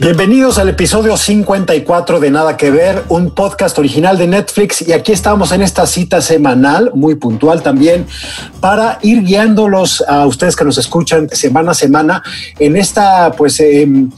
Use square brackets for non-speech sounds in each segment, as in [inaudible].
Bienvenidos al episodio 54 de Nada que Ver, un podcast original de Netflix. Y aquí estamos en esta cita semanal, muy puntual también, para ir guiándolos a ustedes que nos escuchan semana a semana en esta, pues, em,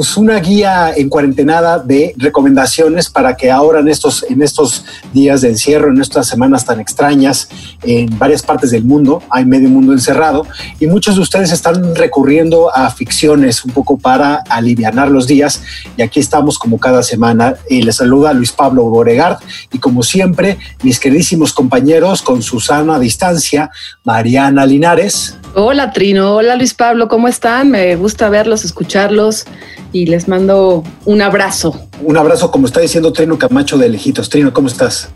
pues una guía en cuarentenada de recomendaciones para que ahora en estos, en estos días de encierro, en estas semanas tan extrañas, en varias partes del mundo, hay medio mundo encerrado y muchos de ustedes están recurriendo a ficciones un poco para aliviar los días y aquí estamos como cada semana. Y les saluda Luis Pablo Boregard y como siempre mis queridísimos compañeros con Susana a distancia, Mariana Linares. Hola Trino, hola Luis Pablo, ¿cómo están? Me gusta verlos, escucharlos y les mando un abrazo. Un abrazo, como está diciendo Trino Camacho de Lejitos. Trino, ¿cómo estás?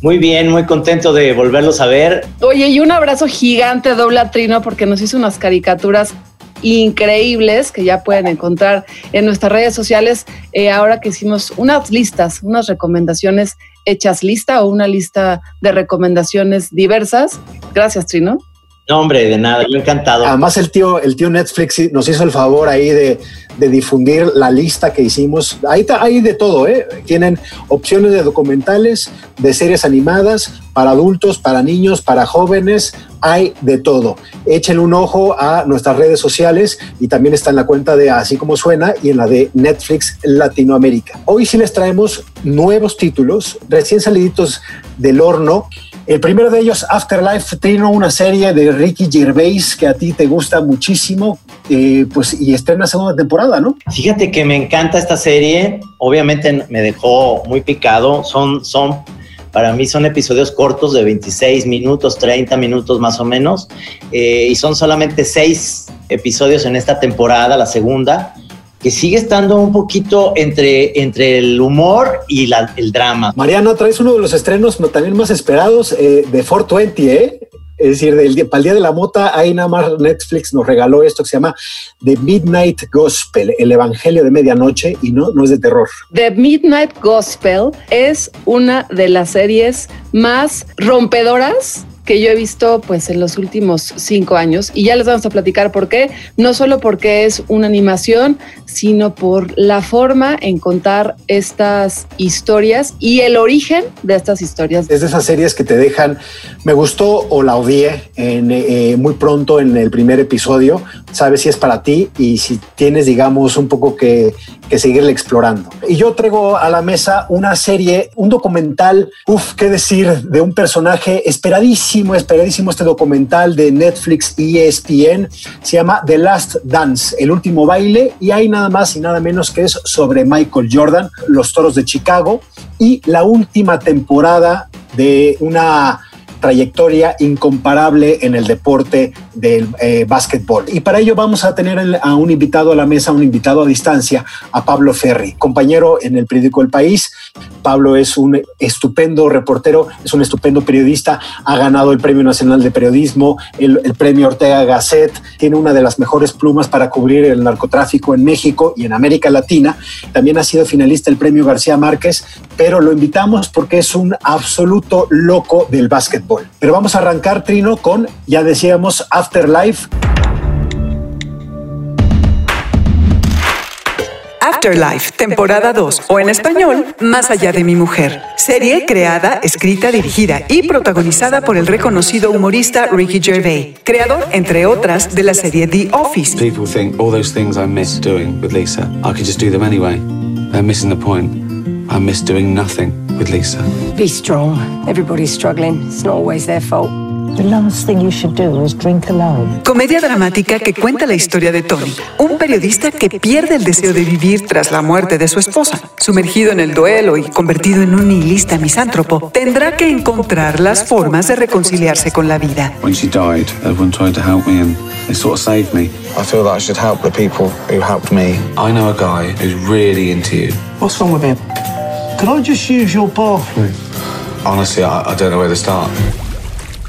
Muy bien, muy contento de volverlos a ver. Oye, y un abrazo gigante doble a Trino porque nos hizo unas caricaturas increíbles que ya pueden encontrar en nuestras redes sociales. Eh, ahora que hicimos unas listas, unas recomendaciones hechas lista o una lista de recomendaciones diversas. Gracias, Trino. No, hombre, de nada, yo encantado. Además, el tío, el tío Netflix nos hizo el favor ahí de, difundir la lista que hicimos. Ahí hay de todo, ¿eh? Tienen opciones de documentales, de series animadas, para adultos, para niños, para jóvenes, hay de todo. Echen un ojo a nuestras redes sociales y también está en la cuenta de Así como suena y en la de Netflix Latinoamérica. Hoy sí les traemos nuevos títulos, recién saliditos del horno. El primero de ellos, Afterlife, Trino, una serie de Ricky Gervais que a ti te gusta muchísimo, eh, pues y estrena segunda temporada, ¿no? Fíjate que me encanta esta serie, obviamente me dejó muy picado, son, son, para mí son episodios cortos de 26 minutos, 30 minutos más o menos, eh, y son solamente seis episodios en esta temporada, la segunda, que sigue estando un poquito entre, entre el humor y la, el drama. Mariana, traes uno de los estrenos también más esperados eh, de 420, ¿eh? Es decir, del día, para el Día de la Mota, ahí nada más Netflix nos regaló esto que se llama The Midnight Gospel, el Evangelio de Medianoche, y no, no es de terror. The Midnight Gospel es una de las series más rompedoras que yo he visto pues en los últimos cinco años y ya les vamos a platicar por qué, no solo porque es una animación, sino por la forma en contar estas historias y el origen de estas historias. Es de esas series que te dejan, me gustó o la odié en, eh, muy pronto en el primer episodio, sabes si es para ti y si tienes digamos un poco que, que seguirle explorando. Y yo traigo a la mesa una serie, un documental, uff, qué decir, de un personaje esperadísimo, esperadísimo este documental de Netflix y ESPN, se llama The Last Dance, el último baile, y hay nada más y nada menos que es sobre Michael Jordan, los Toros de Chicago, y la última temporada de una trayectoria incomparable en el deporte del eh, básquetbol. Y para ello vamos a tener el, a un invitado a la mesa, un invitado a distancia, a Pablo Ferri, compañero en el periódico El País. Pablo es un estupendo reportero, es un estupendo periodista, ha ganado el Premio Nacional de Periodismo, el, el Premio Ortega Gasset, tiene una de las mejores plumas para cubrir el narcotráfico en México y en América Latina. También ha sido finalista del Premio García Márquez, pero lo invitamos porque es un absoluto loco del básquetbol. Pero vamos a arrancar, Trino, con, ya decíamos, Afterlife. Afterlife, temporada 2, o en español, Más allá de mi mujer. Serie creada, escrita, dirigida y protagonizada por el reconocido humorista Ricky Gervais, creador, entre otras, de la serie The Office. People think all those things I miss doing with Lisa, I could just do them anyway. They're missing the point. I miss doing nothing with Lisa. Be strong. Everybody's struggling. It's not always their fault. The last thing you should do is drink alone. Comedia dramática que cuenta la historia de Tony, un periodista que pierde el deseo de vivir tras la muerte de su esposa. Sumergido en el duelo y convertido en un nihilista misántropo, tendrá que encontrar las formas de reconciliarse con la vida. When she died, everyone tried to help me and they sort of saved me. I feel that I should help the people who helped me. I know a guy who's really into you. What's wrong with him? Can I just use your bathroom? Honestly, I, I don't know where to start.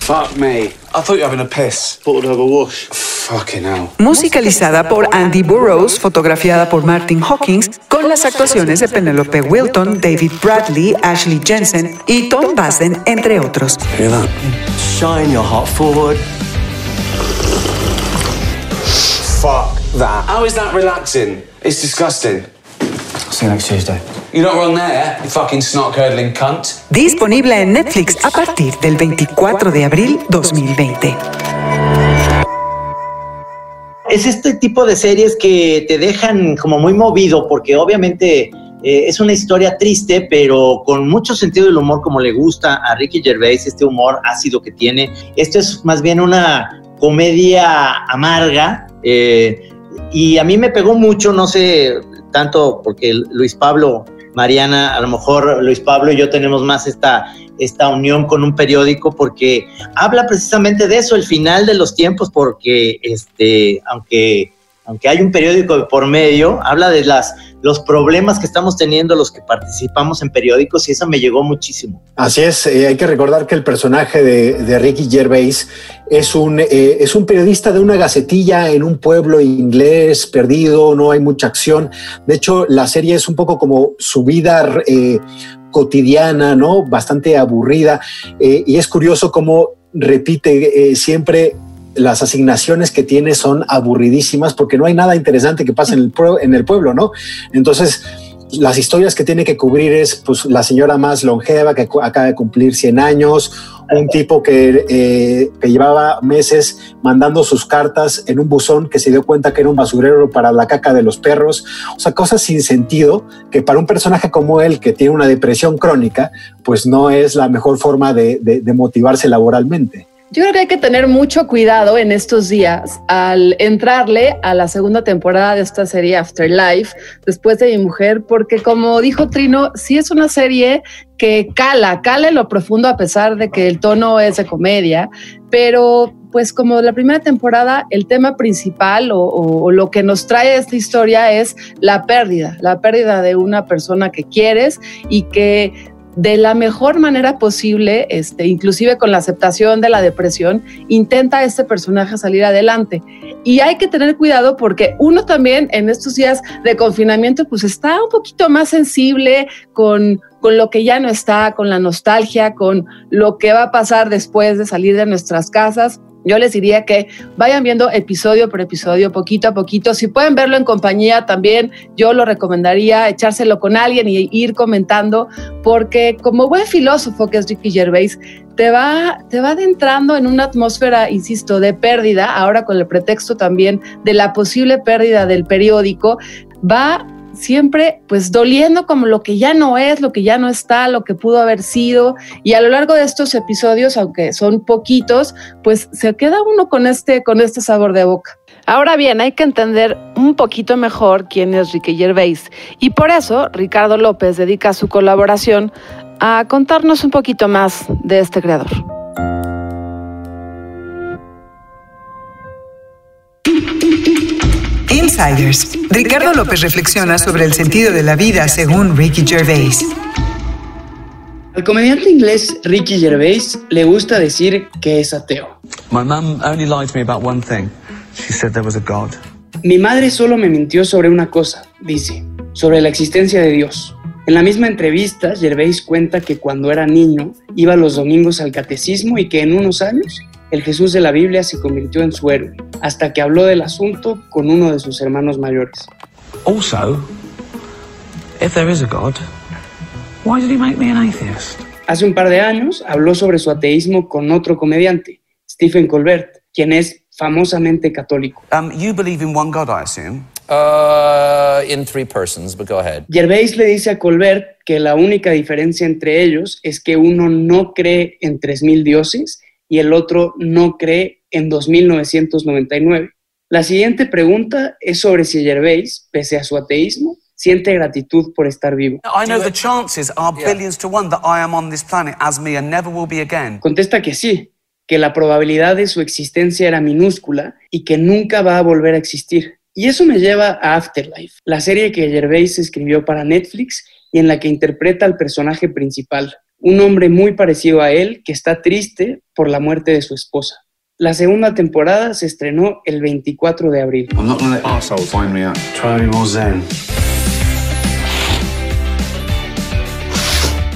Fuck me. I thought you were having a piss. Thought I'd have a wash. Fucking hell. Musicalizada por Andy Burroughs, fotografiada por Martin Hawkins, con las actuaciones de Penelope Wilton, David Bradley, Ashley Jensen y Tom Bassen, entre otros. Hear that? Shine your heart forward. Fuck that. How is that relaxing? It's disgusting. See you next Tuesday. You're not wrong there, you fucking snot curdling cunt. Disponible en Netflix a partir del 24 de abril 2020. Es este tipo de series que te dejan como muy movido porque obviamente eh, es una historia triste, pero con mucho sentido del humor como le gusta a Ricky Gervais, este humor ácido que tiene. Esto es más bien una comedia amarga eh, y a mí me pegó mucho, no sé, tanto porque Luis Pablo, Mariana, a lo mejor Luis Pablo y yo tenemos más esta, esta unión con un periódico porque habla precisamente de eso, el final de los tiempos, porque este, aunque, aunque hay un periódico por medio, habla de las, los problemas que estamos teniendo los que participamos en periódicos y eso me llegó muchísimo. Así es, eh, hay que recordar que el personaje de, Ricky Gervais es un, eh, es un periodista de una gacetilla en un pueblo inglés perdido, no hay mucha acción. De hecho, la serie es un poco como su vida eh, cotidiana, ¿no? Bastante aburrida. Y es curioso cómo repite siempre las asignaciones que tiene son aburridísimas porque no hay nada interesante que pase en el, pueblo, en el pueblo, ¿no? Entonces, las historias que tiene que cubrir es pues la señora más longeva que acaba de cumplir 100 años, un tipo que, eh, que, llevaba meses mandando sus cartas en un buzón que se dio cuenta que era un basurero para la caca de los perros, o sea, cosas sin sentido que para un personaje como él que tiene una depresión crónica, pues no es la mejor forma de, de motivarse laboralmente. Yo creo que hay que tener mucho cuidado en estos días al entrarle a la segunda temporada de esta serie Afterlife, después de mi mujer, porque como dijo Trino, sí es una serie que cala, cala en lo profundo a pesar de que el tono es de comedia, pero pues como la primera temporada, el tema principal o, o, o, lo que nos trae esta historia es la pérdida, la pérdida de una persona que quieres y que de la mejor manera posible, este, inclusive con la aceptación de la depresión, intenta este personaje salir adelante. Y hay que tener cuidado porque uno también en estos días de confinamiento pues está un poquito más sensible con, con lo que ya no está, con la nostalgia, con lo que va a pasar después de salir de nuestras casas. Yo les diría que vayan viendo episodio por episodio, poquito a poquito. Si pueden verlo en compañía también, yo lo recomendaría echárselo con alguien y ir comentando, porque como buen filósofo que es Ricky Gervais, te va, te va adentrando en una atmósfera, insisto, de pérdida, ahora con el pretexto también de la posible pérdida del periódico, va siempre pues doliendo como lo que ya no es, lo que ya no está, lo que pudo haber sido. Y a lo largo de estos episodios, aunque son poquitos, pues se queda uno con este, con este sabor de boca. Ahora bien, hay que entender un poquito mejor quién es Ricky Gervais. Y por eso Ricardo López dedica su colaboración a contarnos un poquito más de este creador. Insiders. Ricardo López reflexiona sobre el sentido de la vida según Ricky Gervais. Al comediante inglés Ricky Gervais le gusta decir que es ateo. My mum only lied to me about one thing. She said there was a God. Mi madre solo me mintió sobre una cosa, dice, sobre la existencia de Dios. En la misma entrevista, Gervais cuenta que cuando era niño iba los domingos al catecismo y que en unos años el Jesús de la Biblia se convirtió en su héroe, hasta que habló del asunto con uno de sus hermanos mayores. Also, if there is a God, why did he make me an atheist? Hace un par de años habló sobre su ateísmo con otro comediante, Stephen Colbert, quien es famosamente católico. Um, you believe in one God, I assume? Uh, in three persons, but go ahead. Gervais le dice a Colbert que la única diferencia entre ellos es que uno no cree en tres mil dioses y el otro no cree en 2999. La siguiente pregunta es sobre si Gervais, pese a su ateísmo, siente gratitud por estar vivo. I know the chances are billions to one that I am on this planet as me and never will be again. Contesta que sí, que la probabilidad de su existencia era minúscula y que nunca va a volver a existir. Y eso me lleva a Afterlife, la serie que Gervais escribió para Netflix y en la que interpreta al personaje principal, un hombre muy parecido a él que está triste por la muerte de su esposa. La segunda temporada se estrenó el 24 de abril. I'm not gonna let arseholes find me out. Try me more zen.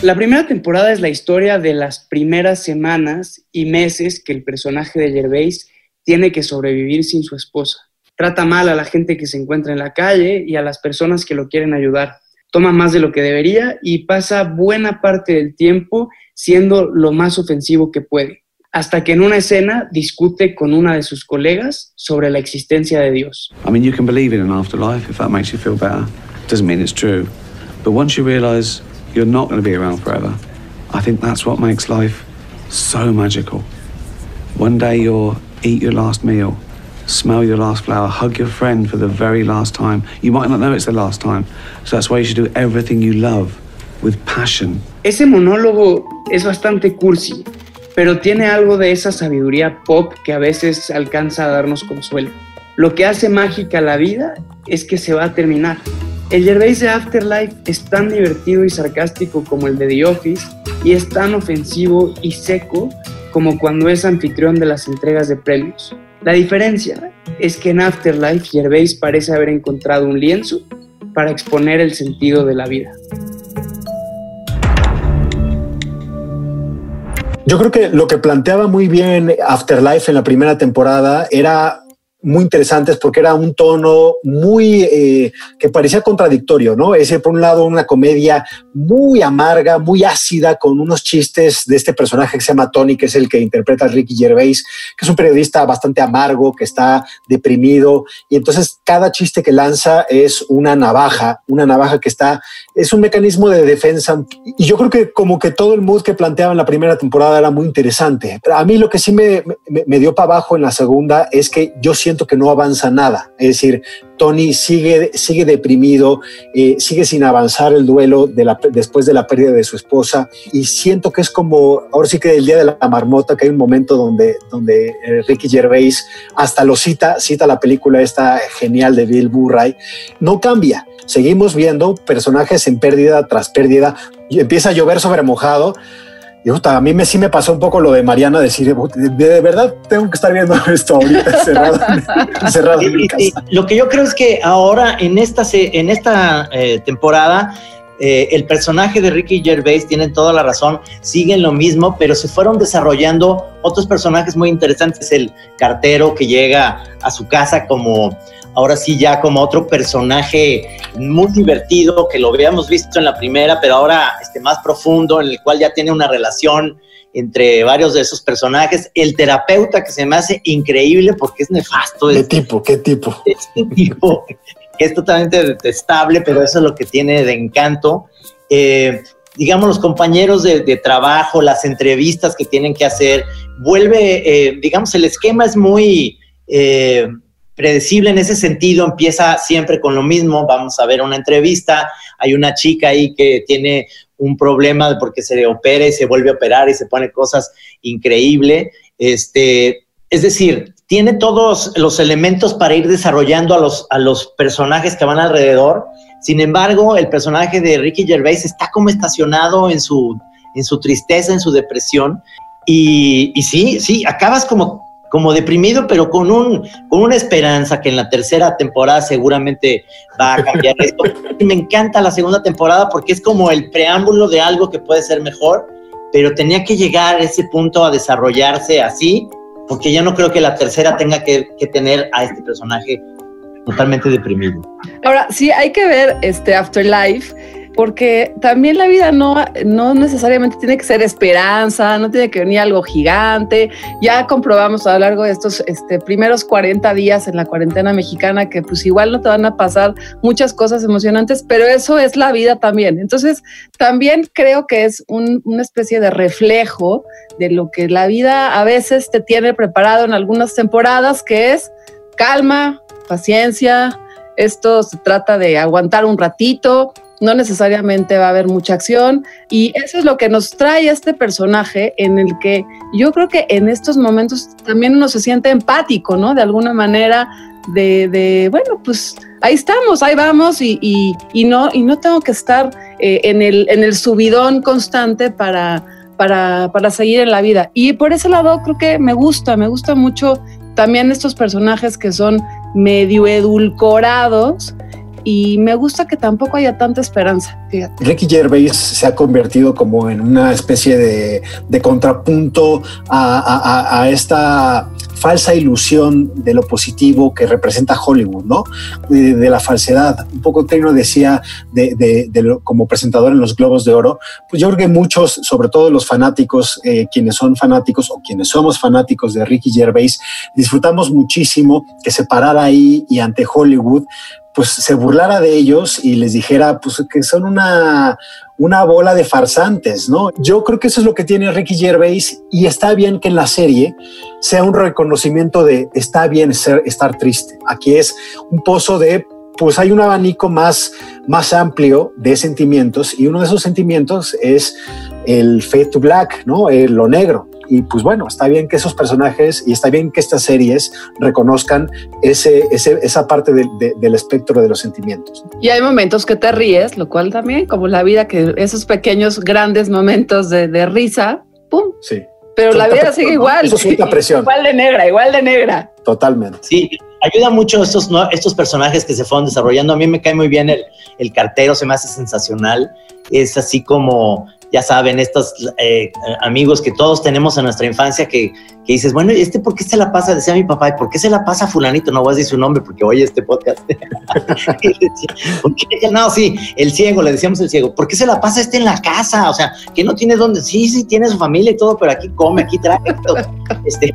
La primera temporada es la historia de las primeras semanas y meses que el personaje de Gervais tiene que sobrevivir sin su esposa. Trata mal a la gente que se encuentra en la calle y a las personas que lo quieren ayudar. Toma más de lo que debería y pasa buena parte del tiempo siendo lo más ofensivo que puede, hasta que en una escena discute con una de sus colegas sobre la existencia de Dios. I mean, you can believe in an afterlife if that makes you feel better. Doesn't mean it's true. But once you realize you're not going to be around forever, I think that's what makes life so magical. One day you'll eat your last meal, smell your last flower, hug your friend for the very last time. You might not know it's the last time. So that's why you should do everything you love with passion. Ese monólogo es bastante cursi, pero tiene algo de esa sabiduría pop que a veces alcanza a darnos consuelo. Lo que hace mágica la vida es que se va a terminar. El Gervais de Afterlife es tan divertido y sarcástico como el de The Office y es tan ofensivo y seco como cuando es anfitrión de las entregas de premios. La diferencia es que en Afterlife Gervais parece haber encontrado un lienzo para exponer el sentido de la vida. Yo creo que lo que planteaba muy bien Afterlife en la primera temporada era muy interesantes porque era un tono muy eh, que parecía contradictorio, ¿no? Ese, por un lado, una comedia muy amarga, muy ácida, con unos chistes de este personaje que se llama Tony, que es el que interpreta a Ricky Gervais, que es un periodista bastante amargo, que está deprimido, y entonces cada chiste que lanza es una navaja, una navaja que está, es un mecanismo de defensa, y yo creo que como que todo el mood que planteaba en la primera temporada era muy interesante. A mí lo que sí me, me, me dio para abajo en la segunda es que yo siento que no avanza nada. Es decir, Tony sigue, sigue deprimido, eh, sigue sin avanzar el duelo de la, después de la pérdida de su esposa y siento que es como, ahora sí que el día de la marmota, que hay un momento donde, donde eh, Ricky Gervais hasta lo cita, cita la película esta genial de Bill Murray, no cambia. Seguimos viendo personajes en pérdida tras pérdida y empieza a llover sobre mojado y puta, a mí me, sí me pasó un poco lo de Mariana, decir, de, verdad tengo que estar viendo [laughs] esto ahorita cerrado, cerrado en mi [laughs] casa. lo que yo creo es que ahora en esta, en esta eh, temporada eh, el personaje de Ricky Gervais tiene toda la razón, siguen lo mismo, pero se fueron desarrollando otros personajes muy interesantes. El cartero que llega a su casa como, ahora sí ya como otro personaje muy divertido, que lo habíamos visto en la primera, pero ahora este, más profundo, en el cual ya tiene una relación entre varios de esos personajes. El terapeuta que se me hace increíble porque es nefasto. ¿Qué tipo? ¿Qué tipo? este tipo que es totalmente detestable, pero eso es lo que tiene de encanto. Eh, digamos, los compañeros de, trabajo, las entrevistas que tienen que hacer, vuelve, eh, digamos, el esquema es muy eh, predecible en ese sentido, empieza siempre con lo mismo, vamos a ver una entrevista, hay una chica ahí que tiene un problema porque se le opera y se vuelve a operar y se pone cosas increíbles, este, es decir, tiene todos los elementos para ir desarrollando a los, a los personajes que van alrededor. Sin embargo, el personaje de Ricky Gervais está como estacionado en su, en su tristeza, en su depresión. Y, y sí, sí, acabas como, como deprimido, pero con, un, con una esperanza que en la tercera temporada seguramente va a cambiar esto. Me encanta la segunda temporada porque es como el preámbulo de algo que puede ser mejor, pero tenía que llegar a ese punto a desarrollarse así porque yo no creo que la tercera tenga que, que tener a este personaje totalmente deprimido. Ahora, sí, hay que ver este Afterlife porque también la vida no, no necesariamente tiene que ser esperanza, no tiene que venir algo gigante. Ya comprobamos a lo largo de estos este, primeros 40 días en la cuarentena mexicana que pues igual no te van a pasar muchas cosas emocionantes, pero eso es la vida también. Entonces, también creo que es una especie de reflejo de lo que la vida a veces te tiene preparado en algunas temporadas, que es calma, paciencia, esto se trata de aguantar un ratito, no necesariamente va a haber mucha acción y eso es lo que nos trae este personaje en el que yo creo que en estos momentos también uno se siente empático, ¿no? De alguna manera de, bueno, pues ahí estamos, ahí vamos y, y, no, y no tengo que estar eh, en, el, en el subidón constante para, para, para seguir en la vida. Y por ese lado creo que me gusta, me gusta mucho también estos personajes que son medio edulcorados y me gusta que tampoco haya tanta esperanza. Ricky Gervais se ha convertido como en una especie de, contrapunto a, esta falsa ilusión de lo positivo que representa Hollywood, ¿no? De, la falsedad. Un poco Trino decía de, como presentador en los Globos de Oro, pues yo creo que muchos, sobre todo los fanáticos, eh, quienes son fanáticos o quienes somos fanáticos de Ricky Gervais, disfrutamos muchísimo que se parara ahí y ante Hollywood pues se burlara de ellos y les dijera pues que son una, una bola de farsantes, ¿no? Yo creo que eso es lo que tiene Ricky Gervais y está bien que en la serie sea un reconocimiento de está bien ser, estar triste. Aquí es un pozo de pues hay un abanico más, más amplio de sentimientos y uno de esos sentimientos es el fade to black, ¿no? Eh, lo negro. Y pues bueno, está bien que esos personajes y está bien que estas series reconozcan ese, esa parte del espectro de los sentimientos. Y hay momentos que te ríes, lo cual también, como la vida, que esos pequeños grandes momentos de, risa, ¡pum! Sí. Pero la vida sigue igual. Eso es presión. Igual de negra, igual de negra. Totalmente. Sí, ayuda mucho estos, estos personajes que se fueron desarrollando. A mí me cae muy bien el, el cartero, se me hace sensacional. Es así como ya saben, estos eh, amigos que todos tenemos en nuestra infancia que, que, dices, bueno, ¿y este por qué se la pasa? Decía mi papá, ¿y por qué se la pasa fulanito? No voy a decir su nombre porque oye este podcast. [laughs] no, sí, el ciego, le decíamos el ciego, ¿por qué se la pasa este en la casa? O sea, que no tiene dónde, sí, sí, tiene su familia y todo, pero aquí come, aquí trae. [laughs] este,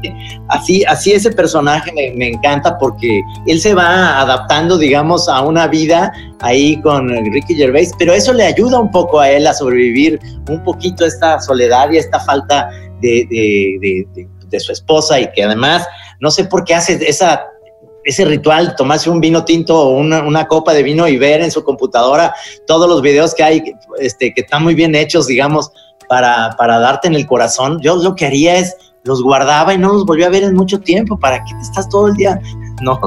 así, así ese personaje me, me encanta porque él se va adaptando, digamos, a una vida ahí con Ricky Gervais, pero eso le ayuda un poco a él a sobrevivir un poquito esta soledad y esta falta de, de, su esposa y que además no sé por qué hace esa ese ritual, tomarse un vino tinto o una, una, copa de vino y ver en su computadora todos los videos que hay, este, que están muy bien hechos, digamos, para, para darte en el corazón. Yo lo que haría es los guardaba y no los volví a ver en mucho tiempo. ¿Para qué te estás todo el día [laughs] no.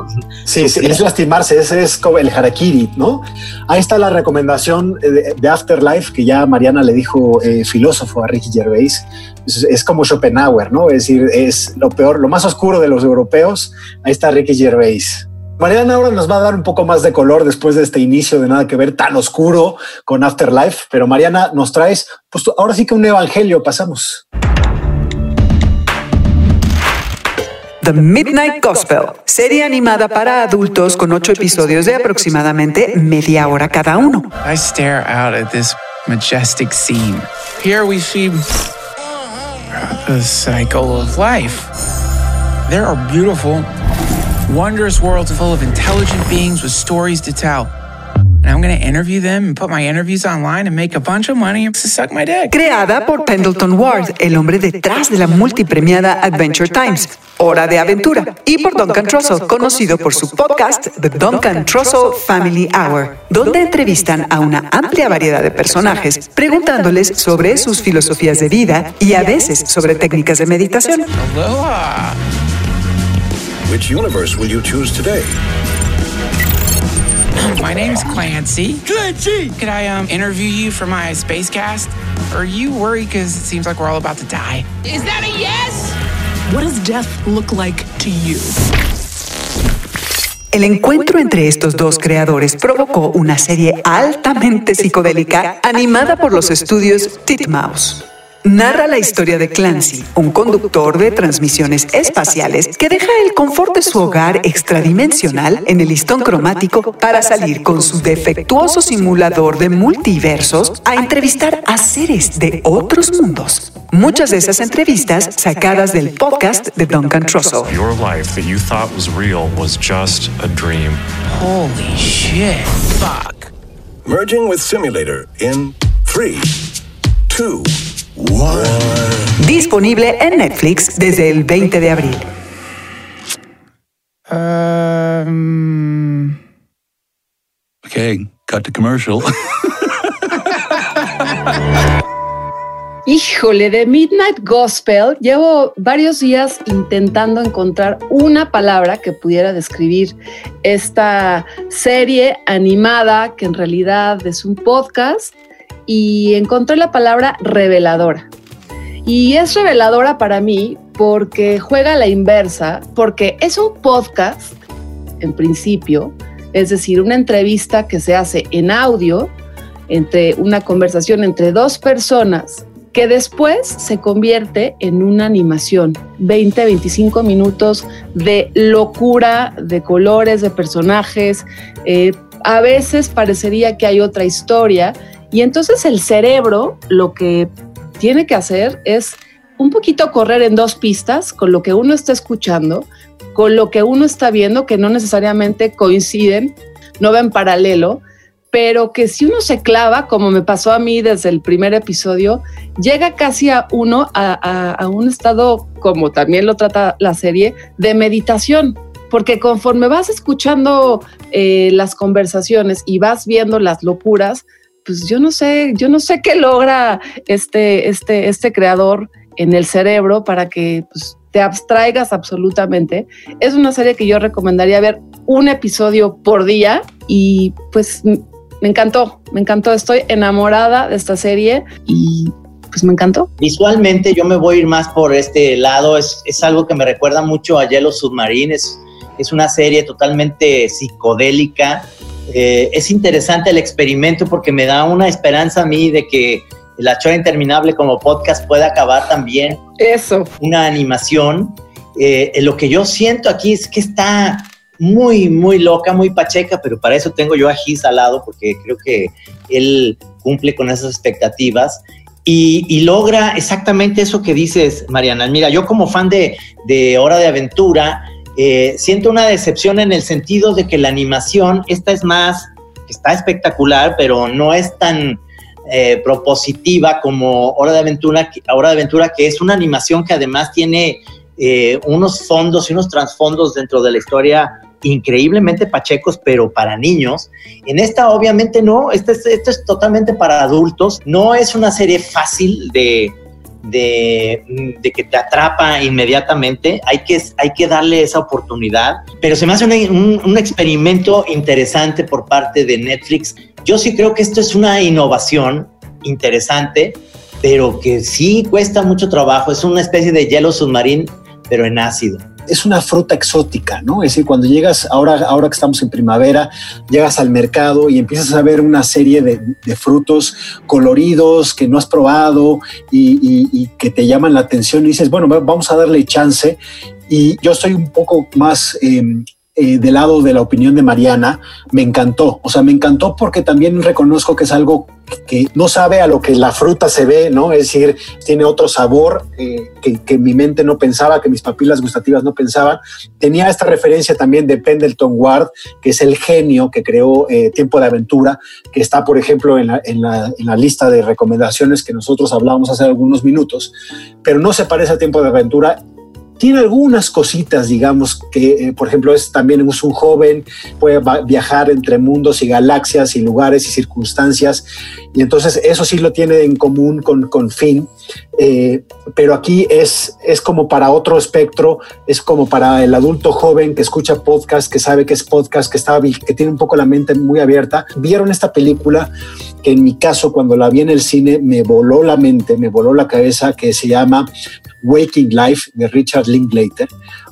Sí, sí, es lastimarse, ese es como el harakiri, ¿no? Ahí está la recomendación de, Afterlife que ya Mariana le dijo eh, filósofo a Ricky Gervais. Es, como Schopenhauer, ¿no? Es decir, es lo peor, lo más oscuro de los europeos. Ahí está Ricky Gervais. Mariana ahora nos va a dar un poco más de color después de este inicio de nada que ver tan oscuro con Afterlife, pero Mariana nos traes, pues ahora sí que un evangelio pasamos. The Midnight Gospel, serie animada para adultos con ocho episodios de aproximadamente media hora cada uno. I stare out at this majestic scene. Here we see the cycle of life. There are beautiful, wondrous worlds full of intelligent beings with stories to tell. Creada por Pendleton Ward, el hombre detrás de la multipremiada Adventure Times, Hora de Aventura, y por Duncan Trussell, conocido por su podcast The Duncan Trussell Family Hour, donde entrevistan a una amplia variedad de personajes, preguntándoles sobre sus filosofías de vida y a veces sobre técnicas de meditación. Which universe will you choose today? [clears throat] My name's Clancy. Clancy! Could I um, interview you for my space cast? Are you worried because it seems like we're all about to die? Is that a yes? What does death look like to you? El encuentro entre estos dos creadores provocó una serie altamente psicodélica animada por los estudios Titmouse. Narra la historia de Clancy, un conductor de transmisiones espaciales que deja el confort de su hogar extradimensional en el listón cromático para salir con su defectuoso simulador de multiversos a entrevistar a seres de otros mundos. Muchas de esas entrevistas sacadas del podcast de Duncan Trussell. Your life that you thought was real was just a dream. Holy shit. Fuck. Merging with Simulator in 3, 2, 1. Disponible en Netflix desde el 20 de abril. Um, Okay, cut to commercial. [laughs] Híjole, de Midnight Gospel llevo varios días intentando encontrar una palabra que pudiera describir esta serie animada que en realidad es un podcast y encontré la palabra reveladora. Y es reveladora para mí porque juega a la inversa, porque es un podcast en principio, es decir, una entrevista que se hace en audio entre una conversación entre dos personas que después se convierte en una animación, 20, 25 minutos de locura, de colores, de personajes. eh, a veces parecería que hay otra historia y entonces el cerebro lo que tiene que hacer es un poquito correr en dos pistas con lo que uno está escuchando, con lo que uno está viendo, que no necesariamente coinciden, no va en paralelo, pero que si uno se clava, como me pasó a mí desde el primer episodio, llega casi a uno a, un estado, como también lo trata la serie, de meditación. Porque conforme vas escuchando eh, las conversaciones y vas viendo las locuras, pues yo no sé, yo no sé qué logra este, este, este creador en el cerebro para que pues, te abstraigas absolutamente. Es una serie que yo recomendaría ver un episodio por día y pues me encantó, me encantó, estoy enamorada de esta serie y pues me encantó. Visualmente yo me voy a ir más por este lado, es, es algo que me recuerda mucho a Yellow Submarine, es, es una serie totalmente psicodélica, Eh, es interesante el experimento porque me da una esperanza a mí de que La Chora Interminable como podcast pueda acabar también. Eso. Una animación. Eh, lo que yo siento aquí es que está muy, muy loca, muy pacheca, pero para eso tengo yo a Giz al lado porque creo que él cumple con esas expectativas y, y logra exactamente eso que dices, Mariana. Mira, yo como fan de, de Hora de Aventura, eh, siento una decepción en el sentido de que la animación, esta es más, está espectacular, pero no es tan eh, propositiva como Hora de Aventura, Hora de Aventura, que es una animación que además tiene eh, unos fondos y unos trasfondos dentro de la historia increíblemente pachecos, pero para niños. En esta obviamente no, esta es, esto es totalmente para adultos. No es una serie fácil de, de, que te atrapa inmediatamente. Hay que, hay que darle esa oportunidad. Pero se me hace un, un experimento interesante por parte de Netflix. Yo sí creo que esto es una innovación interesante, pero que sí cuesta mucho trabajo. Es una especie de hielo submarino, pero en ácido. Es una fruta exótica, ¿no? Es decir, cuando llegas, ahora, ahora que estamos en primavera, llegas al mercado y empiezas a ver una serie de, de frutos coloridos que no has probado y, y- y que te llaman la atención y dices, bueno, va- vamos a darle chance. Y yo estoy un poco más eh, eh, del lado de la opinión de Mariana, me encantó. O sea, me encantó porque también reconozco que es algo que no sabe a lo que la fruta se ve, ¿no? Es decir, tiene otro sabor eh, que, mi mente no pensaba, que mis papilas gustativas no pensaban. Tenía esta referencia también de Pendleton Ward, que es el genio que creó eh, Tiempo de Aventura, que está, por ejemplo, en la, en, la, en la lista de recomendaciones que nosotros hablábamos hace algunos minutos, pero no se parece a Tiempo de Aventura tiene algunas cositas, digamos, que eh, por ejemplo es también es un joven, puede viajar entre mundos y galaxias y lugares y circunstancias, y entonces eso sí lo tiene en común con, con Finn, eh, pero aquí es, es como para otro espectro, es como para el adulto joven que escucha podcast, que sabe que es podcast, que, está, que tiene un poco la mente muy abierta. Vieron esta película que en mi caso cuando la vi en el cine me voló la mente, me voló la cabeza, que se llama Waking Life de Richard Linklater,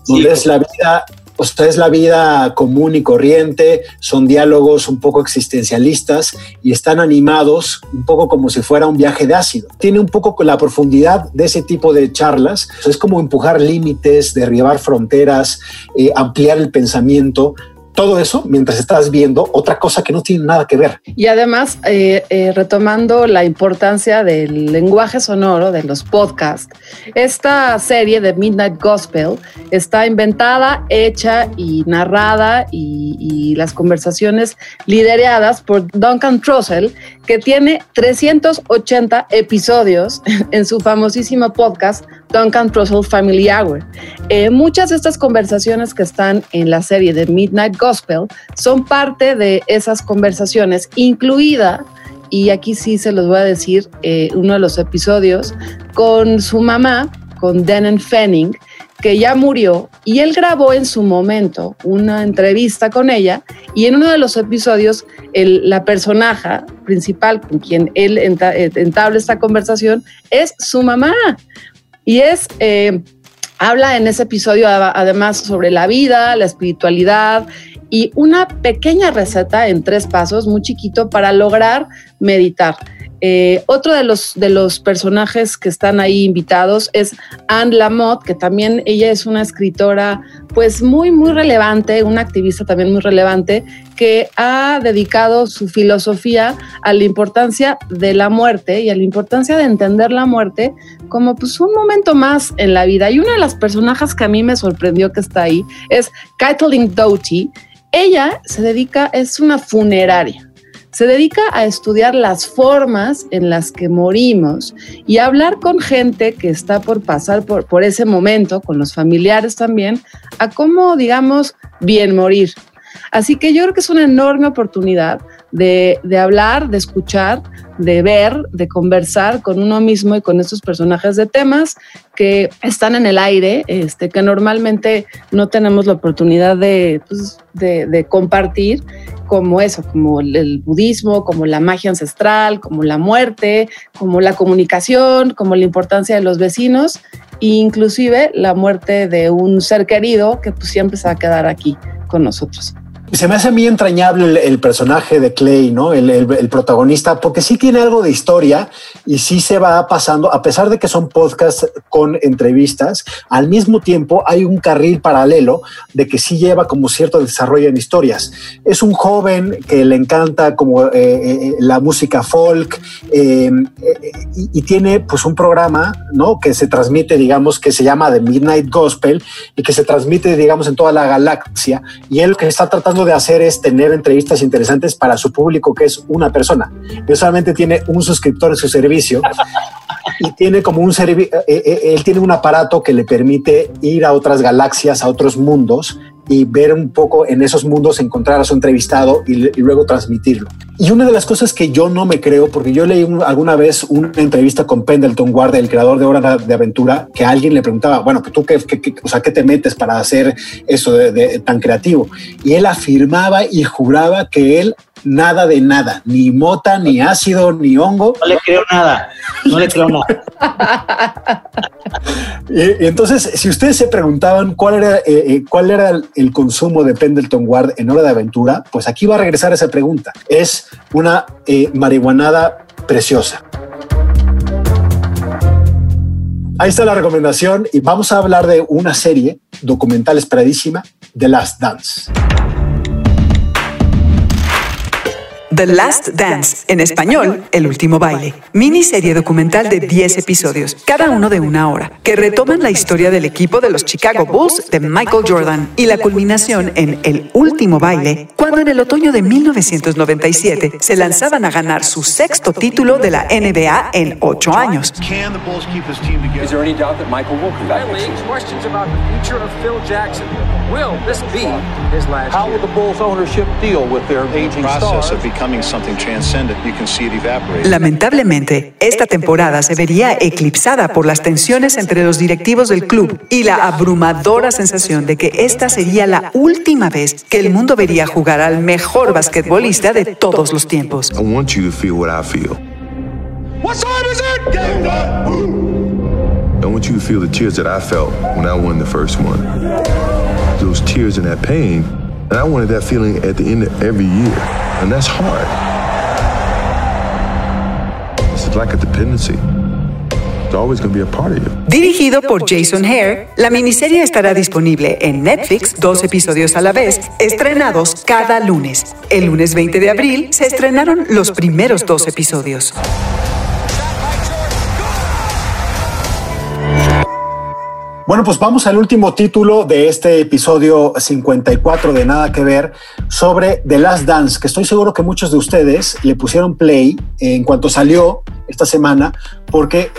donde es la vida O sea, es la vida común y corriente, son diálogos un poco existencialistas y están animados un poco como si fuera un viaje de ácido. Tiene un poco la profundidad de ese tipo de charlas. es como empujar límites, derribar fronteras, eh, ampliar el pensamiento todo eso mientras estás viendo otra cosa que no tiene nada que ver. Y además, eh, eh, retomando la importancia del lenguaje sonoro de los podcasts, esta serie de Midnight Gospel está inventada, hecha y narrada y, y las conversaciones lideradas por Duncan Trussell, que tiene 380 episodios [laughs] en su famosísimo podcast Duncan Trussell Family Hour. Eh, muchas de estas conversaciones que están en la serie de Midnight Gospel son parte de esas conversaciones, incluida, y aquí sí se los voy a decir, eh, uno de los episodios con su mamá, con Denon Fanning, que ya murió y él grabó en su momento una entrevista con ella y en uno de los episodios la personaje principal con quien él eh, entabla esta conversación es su mamá y es... Eh, habla en ese episodio además sobre la vida, la espiritualidad y una pequeña receta en tres pasos, muy chiquito, para lograr meditar. Eh, otro de los, de los personajes que están ahí invitados es Anne Lamott, que también ella es una escritora pues muy, muy relevante, una activista también muy relevante, que ha dedicado su filosofía a la importancia de la muerte y a la importancia de entender la muerte como pues un momento más en la vida. Y una de las personajes que a mí me sorprendió que está ahí es Kathleen Doughty. Ella se dedica, es una funeraria se dedica a estudiar las formas en las que morimos y a hablar con gente que está por pasar por, por ese momento, con los familiares también, a cómo, digamos, bien morir. Así que yo creo que es una enorme oportunidad de, de, hablar, de escuchar, de ver, de conversar con uno mismo y con estos personajes de temas que están en el aire, este, que normalmente no tenemos la oportunidad de, pues, de, compartir como eso, como el, budismo, como la magia ancestral, como la muerte, como la comunicación, como la importancia de los vecinos e inclusive la muerte de un ser querido que pues siempre se va a quedar aquí con nosotros se me hace muy entrañable el, personaje de Clay, ¿no? El, protagonista, porque sí tiene algo de historia y sí se va pasando, a pesar de que son podcasts con entrevistas, al mismo tiempo hay un carril paralelo de que sí lleva como cierto desarrollo en historias. Es un joven que le encanta como eh, eh, la música folk em, eh, y, y, tiene pues un programa, ¿no? Que se transmite, digamos, que se llama The Midnight Gospel y que se transmite, digamos, en toda la galaxia y él que está tratando de hacer es tener entrevistas interesantes para su público, que es una persona. Él solamente tiene un suscriptor en su servicio y tiene como un servicio, eh, eh, él tiene un aparato que le permite ir a otras galaxias, a otros mundos y ver un poco en esos mundos, encontrar a su entrevistado y, luego transmitirlo. Y una de las cosas que yo no me creo, porque yo leí alguna vez una entrevista con Pendleton Ward, el creador de Hora de Aventura, que alguien le preguntaba, bueno, ¿tú qué, o sea, ¿qué te metes para hacer eso tan creativo? Y él afirmaba y juraba que él nada de nada, ni mota, ni ácido, ni hongo. No le creo nada, no le creo nada. y, [laughs] entonces, si ustedes se preguntaban cuál era, eh, eh, cuál era el, consumo de Pendleton Ward en Hora de Aventura, pues aquí va a regresar esa pregunta. Es una eh, marihuanada preciosa. Ahí está la recomendación y vamos a hablar de una serie documental esperadísima, The Last Dance. The Last Dance, en español, El último baile. Miniserie documental de 10 episodios, cada uno de una hora, que retoman la historia del equipo de los Chicago Bulls de Michael Jordan y la culminación en El último baile, cuando en el otoño de 1997 se lanzaban a ganar su sexto título de la NBA en ocho años. Lamentablemente, esta temporada se vería eclipsada por las tensiones entre los directivos del club y la abrumadora sensación de que esta sería la última vez que el mundo vería jugar al mejor basquetbolista de todos los tiempos. I want you to feel what I feel. What time is it? I want you to feel the tears that I felt when I won the first one. those tears and that pain. And I wanted that feeling at the end of every year. And that's hard. It's like a dependency. It's always going to be a part of you. Dirigido por Jason Hare, la miniserie estará disponible en Netflix dos episodios a la vez, estrenados cada lunes. El lunes 20 de abril se estrenaron los primeros dos episodios. Bueno, pues vamos al último título de este episodio 54 de Nada que Ver sobre The Last Dance, que estoy seguro que muchos de ustedes le pusieron play en cuanto salió esta semana, porque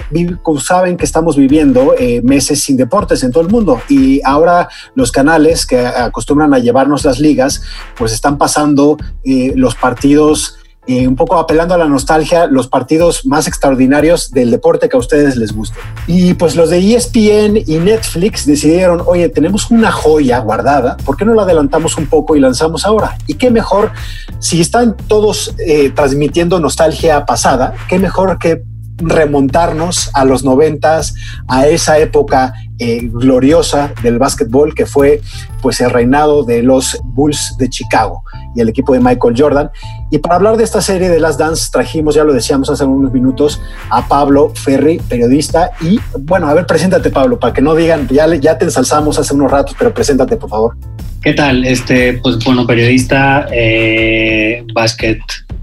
saben que estamos viviendo eh, meses sin deportes en todo el mundo y ahora los canales que acostumbran a llevarnos las ligas, pues están pasando eh, los partidos un poco apelando a la nostalgia, los partidos más extraordinarios del deporte que a ustedes les guste. Y pues los de ESPN y Netflix decidieron, oye, tenemos una joya guardada, ¿por qué no la adelantamos un poco y lanzamos ahora? Y qué mejor, si están todos eh, transmitiendo nostalgia pasada, qué mejor que remontarnos a los noventas, a esa época eh, gloriosa del básquetbol que fue pues el reinado de los Bulls de Chicago y el equipo de Michael Jordan. Y para hablar de esta serie de Last Dance trajimos, ya lo decíamos hace unos minutos, a Pablo Ferri, periodista. Y bueno, a ver, preséntate Pablo, para que no digan, ya, ya te ensalzamos hace unos ratos, pero preséntate por favor. ¿Qué tal? Este, pues bueno, periodista, eh, básquet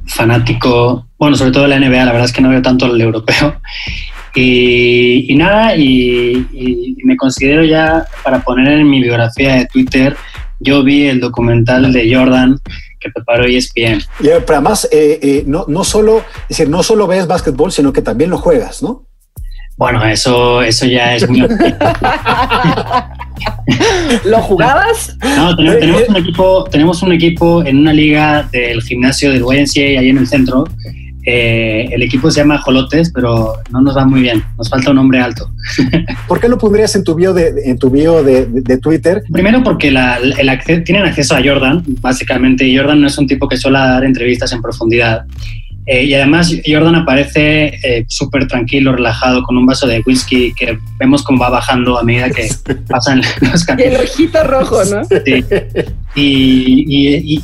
fanático, bueno, sobre todo de la NBA, la verdad es que no veo tanto el europeo. [laughs] Y, nada, y, me considero ya, para poner en mi biografía de Twitter, yo vi el documental de Jordan que preparó ESPN. pero además, eh, eh, no, no, solo, es decir, no solo ves básquetbol, sino que también lo juegas, ¿no? Bueno, eso, eso ya es muy... [laughs] ¿Lo jugabas? No, tenemos, un equipo, tenemos un equipo en una liga del gimnasio del YNCA ahí en el centro. Eh, el equipo se llama Jolotes, pero no nos va muy bien. Nos falta un hombre alto. [laughs] ¿Por qué lo pondrías en tu bio de, en tu bio de, Twitter? Primero porque el tienen acceso a Jordan, básicamente. Jordan no es un tipo que suele dar entrevistas en profundidad. Eh, y además Jordan aparece eh, súper tranquilo, relajado, con un vaso de whisky que vemos cómo va bajando a medida que [laughs] pasan los capítulos. El ojito rojo, ¿no? Sí. Y,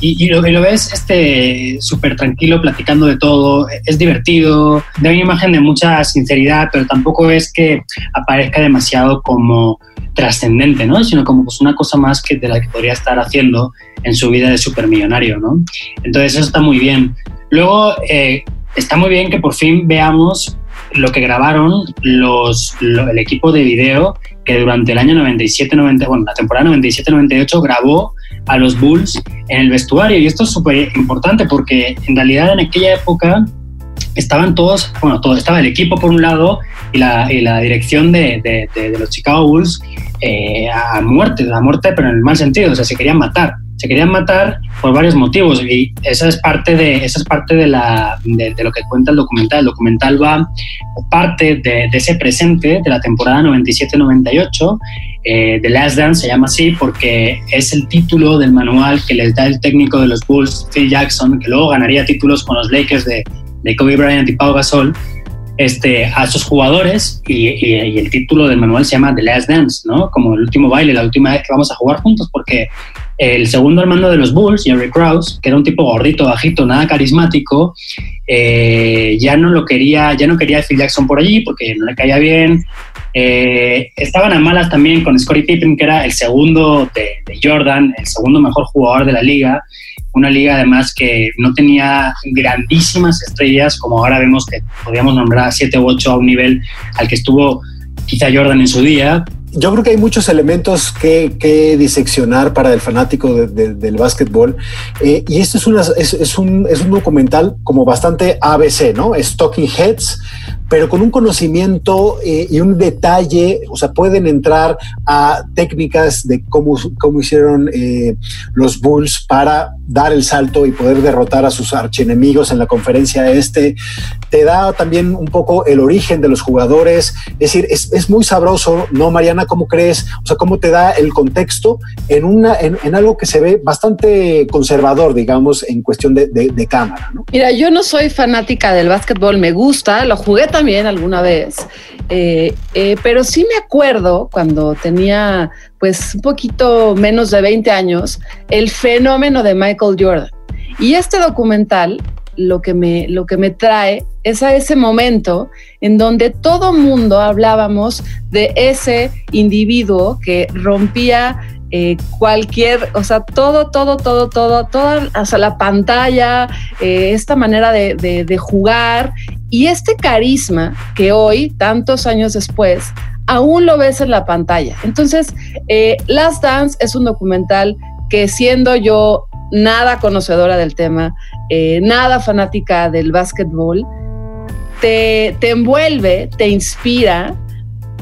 y, lo, ves este súper tranquilo, platicando de todo. Es divertido, da una imagen de mucha sinceridad, pero tampoco es que aparezca demasiado como trascendente, ¿no? Sino como pues una cosa más que de la que podría estar haciendo en su vida de supermillonario, ¿no? Entonces eso está muy bien. Luego, eh, está muy bien que por fin veamos lo que grabaron el equipo de video que durante el año 97-90, bueno, la temporada 97-98 grabó a los Bulls en el vestuario. Y esto es súper importante porque en realidad en aquella época estaban todos, bueno, todo, estaba el equipo por un lado y la, dirección de, los Chicago Bulls eh, a muerte, a muerte, pero en el mal sentido, o sea, se querían matar se querían matar por varios motivos y esa es parte de, esa es parte de, la, de, lo que cuenta el documental. El documental va parte de, ese presente de la temporada 97-98. Eh, The Last Dance se llama así porque es el título del manual que les da el técnico de los Bulls, Phil Jackson, que luego ganaría títulos con los Lakers de, de Kobe Bryant y Pau Gasol. Este, a sus jugadores y, el título del manual se llama The Last Dance, ¿no? Como el último baile, la última vez que vamos a jugar juntos, porque el segundo al mando de los Bulls, Jerry Krause, que era un tipo gordito, bajito, nada carismático, eh, ya no lo quería, ya no quería a Phil Jackson por allí porque no le caía bien. Eh, estaban a malas también con Scottie Pippen, que era el segundo de, Jordan, el segundo mejor jugador de la liga. Una liga además que no tenía grandísimas estrellas, como ahora vemos que podríamos nombrar 7 u 8 a un nivel al que estuvo quizá Jordan en su día, yo creo que hay muchos elementos que, diseccionar para el fanático del básquetbol. Eh, y esto es, una, es, un, es un documental como bastante ABC, ¿no? Es Talking Heads, pero con un conocimiento eh, y un detalle, o sea, pueden entrar a técnicas de cómo, cómo hicieron eh, los Bulls para dar el salto y poder derrotar a sus archienemigos en la conferencia este. Te da también un poco el origen de los jugadores, es decir, es, es muy sabroso, ¿no, Mariana? ¿Cómo crees? O sea, ¿cómo te da el contexto en, una, en, algo que se ve bastante conservador, digamos, en cuestión de, cámara? Mira, yo no soy fanática del básquetbol, me gusta, lo jugué también alguna vez, eh, eh, pero sí me acuerdo cuando tenía pues un poquito menos de 20 años, el fenómeno de Michael Jordan. Y este documental lo que me, lo que me trae es a ese momento en donde todo mundo hablábamos de ese individuo que rompía eh, cualquier, o sea, todo, todo, todo, todo, toda, hasta la pantalla, eh, esta manera de, jugar y este carisma que hoy, tantos años después, aún lo ves en la pantalla. Entonces, eh, Last Dance es un documental que siendo yo nada conocedora del tema, eh, nada fanática del básquetbol, te, envuelve, te inspira,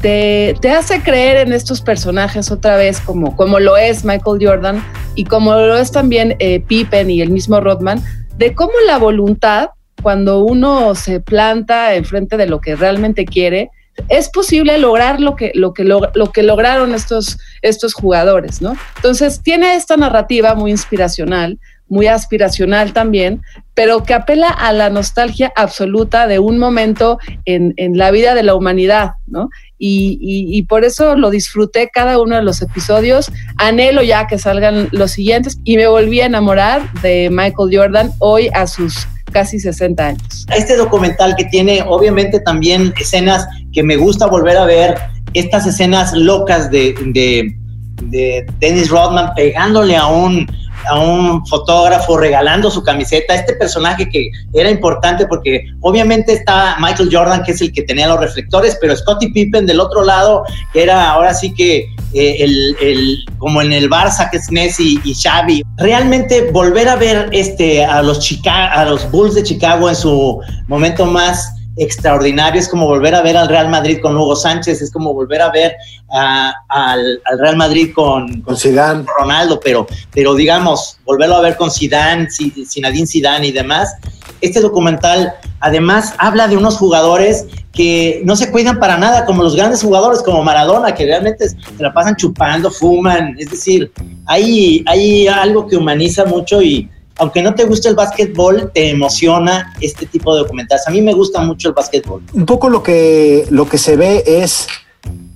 te, hace creer en estos personajes otra vez como, como lo es Michael Jordan y como lo es también eh, Pippen y el mismo Rodman, de cómo la voluntad, cuando uno se planta enfrente de lo que realmente quiere, es posible lograr lo que, lo que, lo, que lograron estos, estos jugadores, ¿no? Entonces, tiene esta narrativa muy inspiracional, muy aspiracional también, pero que apela a la nostalgia absoluta de un momento en, la vida de la humanidad, ¿no? Y, y, por eso lo disfruté cada uno de los episodios. Anhelo ya que salgan los siguientes y me volví a enamorar de Michael Jordan hoy a sus casi 60 años. Este documental que tiene obviamente también escenas que me gusta volver a ver, estas escenas locas de, de, Dennis Rodman pegándole a un, a un fotógrafo, regalando su camiseta, este personaje que era importante porque obviamente está Michael Jordan, que es el que tenía los reflectores, pero Scottie Pippen del otro lado, que era ahora sí que eh, el, como en el Barça, que es Messi y Xavi. Realmente volver a ver este, a, los Chica a los Bulls de Chicago en su momento más extraordinario, es como volver a ver al Real Madrid con Hugo Sánchez, es como volver a ver al, Real Madrid con, con Zidane. Ronaldo, pero, pero digamos, volverlo a ver con Zidane, Zinedine Zidane y demás. Este documental además habla de unos jugadores que no se cuidan para nada, como los grandes jugadores, como Maradona, que realmente se la pasan chupando, fuman, es decir, hay, hay algo que humaniza mucho y, aunque no te guste el básquetbol, te emociona este tipo de documentales. A mí me gusta mucho el básquetbol. Un poco lo que, lo que se ve es,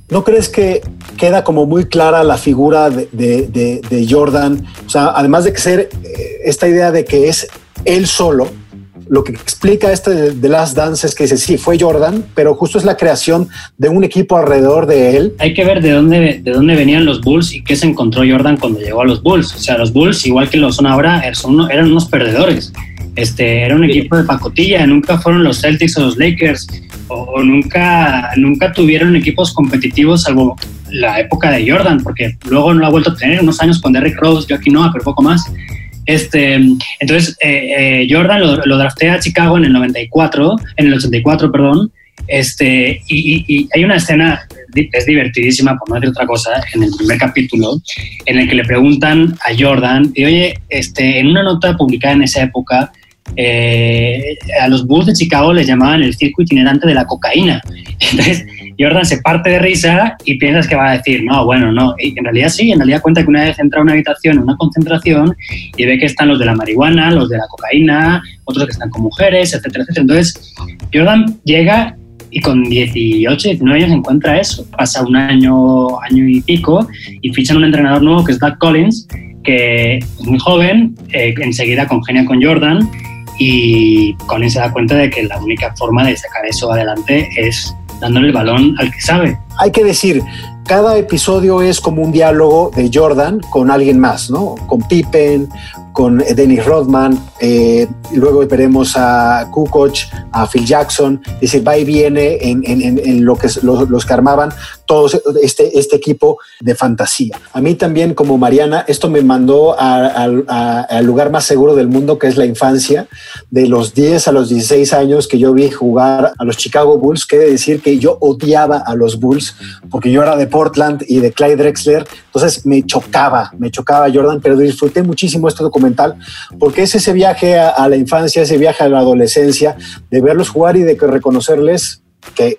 ¿no crees que queda como muy clara la figura de, de Jordan? O sea, además de que ser eh, esta idea de que es él solo, lo que explica este de Last Dance es que dice, sí, fue Jordan, pero justo es la creación de un equipo alrededor de él. Hay que ver de dónde, de dónde venían los Bulls y qué se encontró Jordan cuando llegó a los Bulls. O sea, los Bulls, igual que lo son ahora, eran unos perdedores. Este, era un equipo de pacotilla, nunca fueron los Celtics o los Lakers, o, nunca, nunca tuvieron equipos competitivos salvo la época de Jordan, porque luego no lo ha vuelto a tener unos años con Derrick Rose, yo aquí no, pero poco más. Este, entonces, eh, eh, Jordan lo, draftea a Chicago en el 94, en el 84, perdón. Este, y, hay una escena, es divertidísima, por no decir otra cosa, en el primer capítulo, en el que le preguntan a Jordan, y oye, este, en una nota publicada en esa época, eh, a los Bulls de Chicago les llamaban el circo itinerante de la cocaína. [laughs] Entonces, Jordan se parte de risa y piensas que va a decir, no, bueno, no. Y en realidad sí, en realidad cuenta que una vez entra a una habitación, una concentración, y ve que están los de la marihuana, los de la cocaína, otros que están con mujeres, etcétera, etcétera. Entonces, Jordan llega y con 18, 19 años encuentra eso. Pasa un año, año y pico y fichan un entrenador nuevo que es Doug Collins, que es muy joven, eh, enseguida congenia con Jordan y Collins se da cuenta de que la única forma de sacar eso adelante es dándole el balón al que sabe. Hay que decir, cada episodio es como un diálogo de Jordan con alguien más, ¿no? Con Pippen, con Dennis Rodman, eh, luego veremos a Kukoc, a Phil Jackson, es decir, va y viene en, lo que los, que armaban todo este, este equipo de fantasía. A mí también, como Mariana, esto me mandó al lugar más seguro del mundo, que es la infancia, de los 10 a los 16 años que yo vi jugar a los Chicago Bulls, quiere decir que yo odiaba a los Bulls, porque yo era de Portland y de Clyde Drexler, entonces me chocaba, me chocaba Jordan, pero disfruté muchísimo este documento porque es ese viaje a, la infancia, ese viaje a la adolescencia, de verlos jugar y de reconocerles que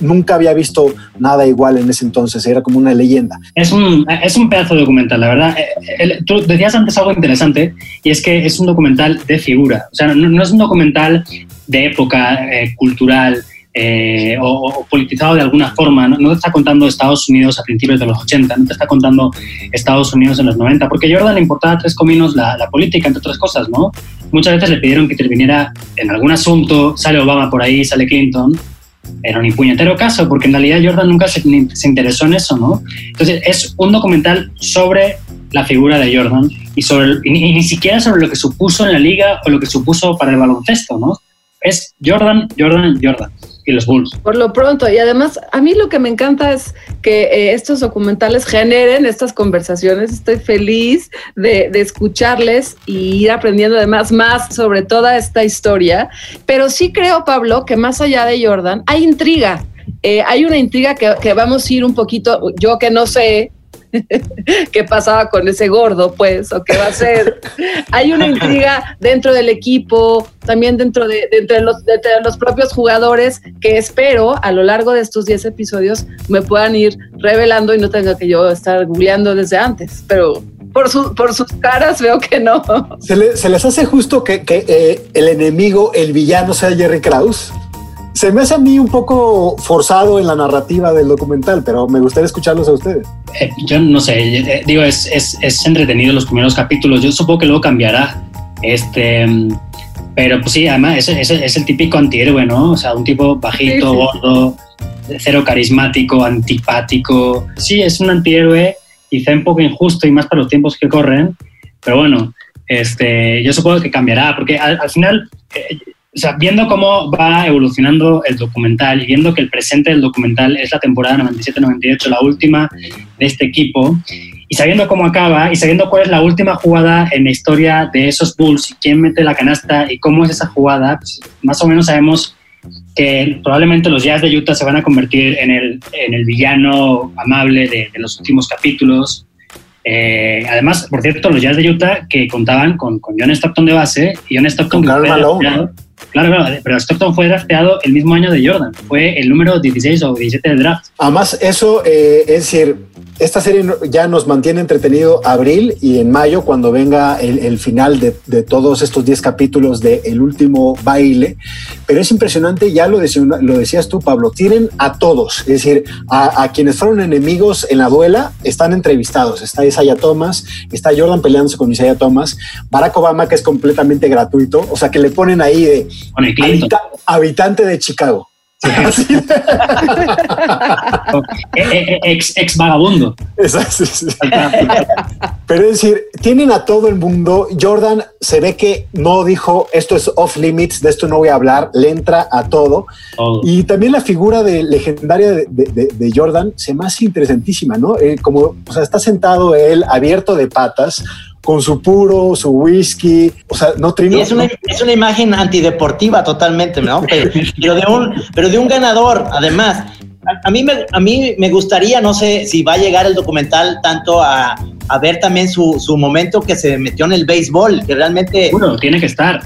nunca había visto nada igual en ese entonces, era como una leyenda. Es un, es un pedazo de documental, la verdad. Eh, tú decías antes algo interesante y es que es un documental de figura, o sea, no, es un documental de época eh, cultural. Eh, o, politizado de alguna forma. ¿no? te está contando Estados Unidos a principios de los 80, no te está contando Estados Unidos en los 90, porque Jordan le importaba tres cominos la, la, política, entre otras cosas, ¿no? Muchas veces le pidieron que interviniera en algún asunto, sale Obama por ahí, sale Clinton, era un puñetero caso, porque en realidad Jordan nunca se, interesó en eso, ¿no? Entonces es un documental sobre la figura de Jordan y, sobre, y ni siquiera sobre lo que supuso en la liga o lo que supuso para el baloncesto, ¿no? Es Jordan, Jordan, Jordan los. Por lo pronto, y además a mí lo que me encanta es que eh, estos documentales generen estas conversaciones. Estoy feliz de, escucharles y ir aprendiendo además más sobre toda esta historia. Pero sí creo, Pablo, que más allá de Jordan hay intriga. Eh, hay una intriga que, vamos a ir un poquito, yo que no sé, [laughs] qué pasaba con ese gordo, pues, o qué va a ser. Hay una intriga dentro del equipo, también dentro de, entre, los, los propios jugadores, que espero a lo largo de estos 10 episodios me puedan ir revelando y no tenga que yo estar googleando desde antes, pero por, por sus caras veo que no. ¿Se, les hace justo que, eh, el enemigo, el villano sea Jerry Krause? Se me hace a mí un poco forzado en la narrativa del documental, pero me gustaría escucharlos a ustedes. Eh, yo no sé, eh, digo, es, es, es, entretenido los primeros capítulos, yo supongo que luego cambiará. Este, pero pues sí, además es, es, el típico antihéroe, ¿no? O sea, un tipo bajito, gordo, cero carismático, antipático. Sí, es un antihéroe, quizá un poco injusto y más para los tiempos que corren, pero bueno, este, yo supongo que cambiará, porque al, al final eh, o sea, viendo cómo va evolucionando el documental y viendo que el presente del documental es la temporada 97-98, la última de este equipo, y sabiendo cómo acaba y sabiendo cuál es la última jugada en la historia de esos Bulls y quién mete la canasta y cómo es esa jugada, pues, más o menos sabemos que probablemente los Jazz de Utah se van a convertir en el, en el villano amable de, los últimos capítulos. Eh, además, por cierto, los Jazz de Utah que contaban con, con John Stockton de base y John Stockton que Claro, claro, pero Stockton fue drafteado el mismo año de Jordan, fue el número 16 o 17 del draft. Además, eso eh, es decir, esta serie ya nos mantiene entretenido abril y en mayo cuando venga el, final de, todos estos 10 capítulos de El último baile. Pero es impresionante, ya lo, lo decías tú, Pablo, tienen a todos, es decir, a, quienes fueron enemigos en la duela están entrevistados. Está Isaiah Thomas, está Jordan peleándose con Isaiah Thomas, Barack Obama que es completamente gratuito, o sea que le ponen ahí de habitante de Chicago. Eh, eh, eh, ex, ex vagabundo. Pero es decir, tienen a todo el mundo. Jordan se ve que no dijo esto es off limits, de esto no voy a hablar, le entra a todo. Y también la figura de, legendaria de, Jordan se me hace interesantísima, ¿no? como, o sea, está sentado él abierto de patas, con su puro, su whisky, o sea, no trino. es, una, es una imagen antideportiva totalmente, ¿no? Pero, de, un, pero de un ganador, además. A, mí me, a mí me gustaría, no sé si va a llegar el documental tanto a, a ver también su, su, momento que se metió en el béisbol, que realmente... Bueno, tiene que estar.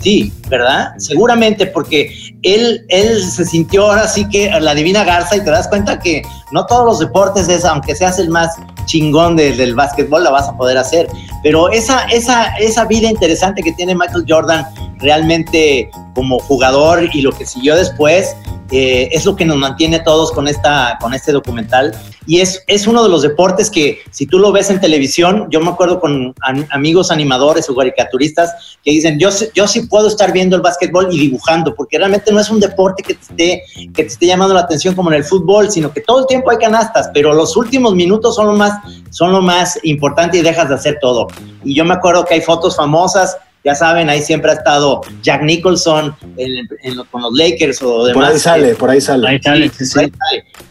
Sí, ¿verdad? Seguramente porque él, él se sintió ahora sí que la divina garza y te das cuenta que no todos los deportes es, aunque seas el más chingón del básquetbol, la vas a poder hacer. Pero esa, esa, esa vida interesante que tiene Michael Jordan realmente como jugador y lo que siguió después, eh, es lo que nos mantiene todos con, esta, con este documental. Y es, es uno de los deportes que si tú lo ves en televisión, yo me acuerdo con amigos animadores o caricaturistas que dicen, yo, yo sí puedo estar viendo el básquetbol y dibujando, porque realmente no es un deporte que te, esté, que te esté llamando la atención como en el fútbol, sino que todo el tiempo hay canastas, pero los últimos minutos son lo más, son lo más importante y dejas de hacer todo. Y yo me acuerdo que hay fotos famosas ya saben, ahí siempre ha estado Jack Nicholson con los Lakers o demás. Por ahí sale, por ahí sale. Ahí sale,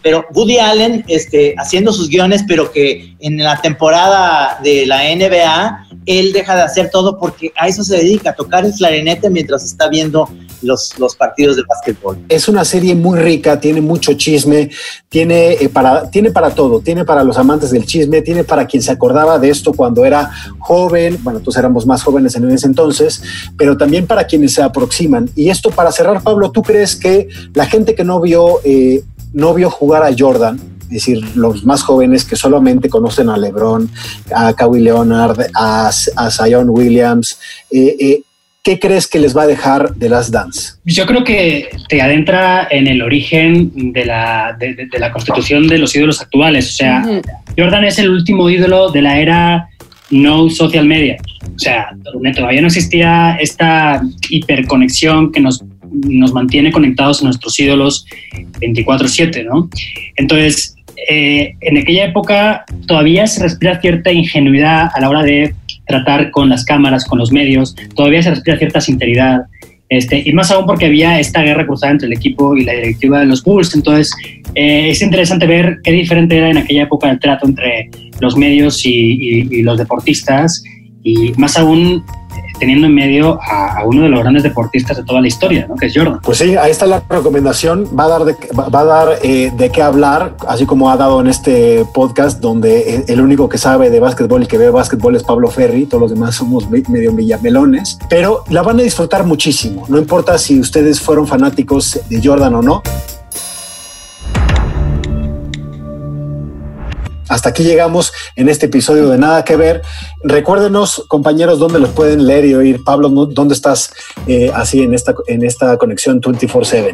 Pero Woody Allen este, haciendo sus guiones, pero que en la temporada de la NBA él deja de hacer todo porque a eso se dedica, a tocar el clarinete mientras está viendo los, partidos de básquetbol. Es una serie muy rica, tiene mucho chisme, tiene, eh, para, tiene para todo, tiene para los amantes del chisme, tiene para quien se acordaba de esto cuando era joven, bueno, todos éramos más jóvenes en ese entonces, pero también para quienes se aproximan. Y esto para cerrar, Pablo, ¿tú crees que la gente que no vio, eh, no vio jugar a Jordan, es decir, los más jóvenes que solamente conocen a LeBron, a Kawhi Leonard, a, a Zion Williams, eh, eh, ¿qué crees que les va a dejar de Last Dance? Yo creo que te adentra en el origen de la, de, de- de la constitución de los ídolos actuales. O sea, Jordan es el último ídolo de la era no social media. O sea, todavía no existía esta hiperconexión que nos, nos mantiene conectados a nuestros ídolos 24/7, ¿no? Entonces, eh, en aquella época todavía se respira cierta ingenuidad a la hora de tratar con las cámaras, con los medios, todavía se respira cierta sinceridad. Este, y más aún porque había esta guerra cruzada entre el equipo y la directiva de los Bulls. Entonces, eh, es interesante ver qué diferente era en aquella época el trato entre los medios y, los deportistas. Y más aún teniendo en medio a, a uno de los grandes deportistas de toda la historia, ¿no? que es Jordan. Pues sí, ahí está la recomendación. Va a dar de, va a dar eh, de qué hablar, así como ha dado en este podcast, donde eh, el único que sabe de básquetbol y que ve básquetbol es Pablo Ferri. Todos los demás somos me- medio villamelones, pero la van a disfrutar muchísimo. No importa si ustedes fueron fanáticos de Jordan o no. Hasta aquí llegamos en este episodio de Nada que Ver. Recuérdenos, compañeros, dónde los pueden leer y oír. Pablo. ¿dónde estás eh, así en esta, en esta conexión 24-7?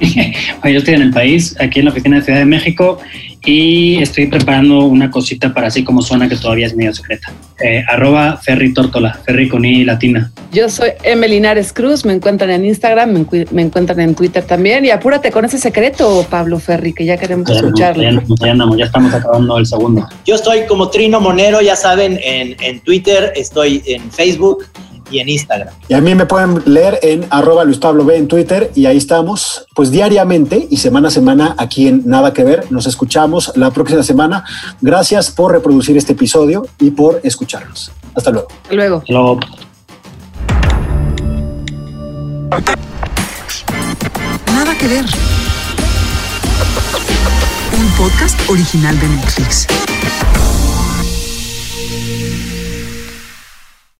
[laughs] Bueno, yo estoy en el país, aquí en la oficina de Ciudad de México, y estoy preparando una cosita para así como suena que todavía es medio secreta. Eh, arroba Ferry Tórtola, Ferry con I latina. Yo soy Emelinares Cruz, me encuentran en Instagram, me, me encuentran en Twitter también. Y apúrate con ese secreto, Pablo Ferri, que ya queremos Ya andamos, escucharlo. ya andamos, ya andamos, ya estamos acabando el segundo. Yo estoy como Trino Monero, ya saben, en, en Twitter, estoy en Facebook y en Instagram. Y a mí me pueden leer en arroba Luis Pablo B en Twitter y ahí estamos, pues diariamente y semana a semana aquí en Nada que Ver. Nos escuchamos la próxima semana. Gracias por reproducir este episodio y por escucharnos. Hasta luego. Hasta luego. Luego. Nada que ver. Un podcast original de Netflix.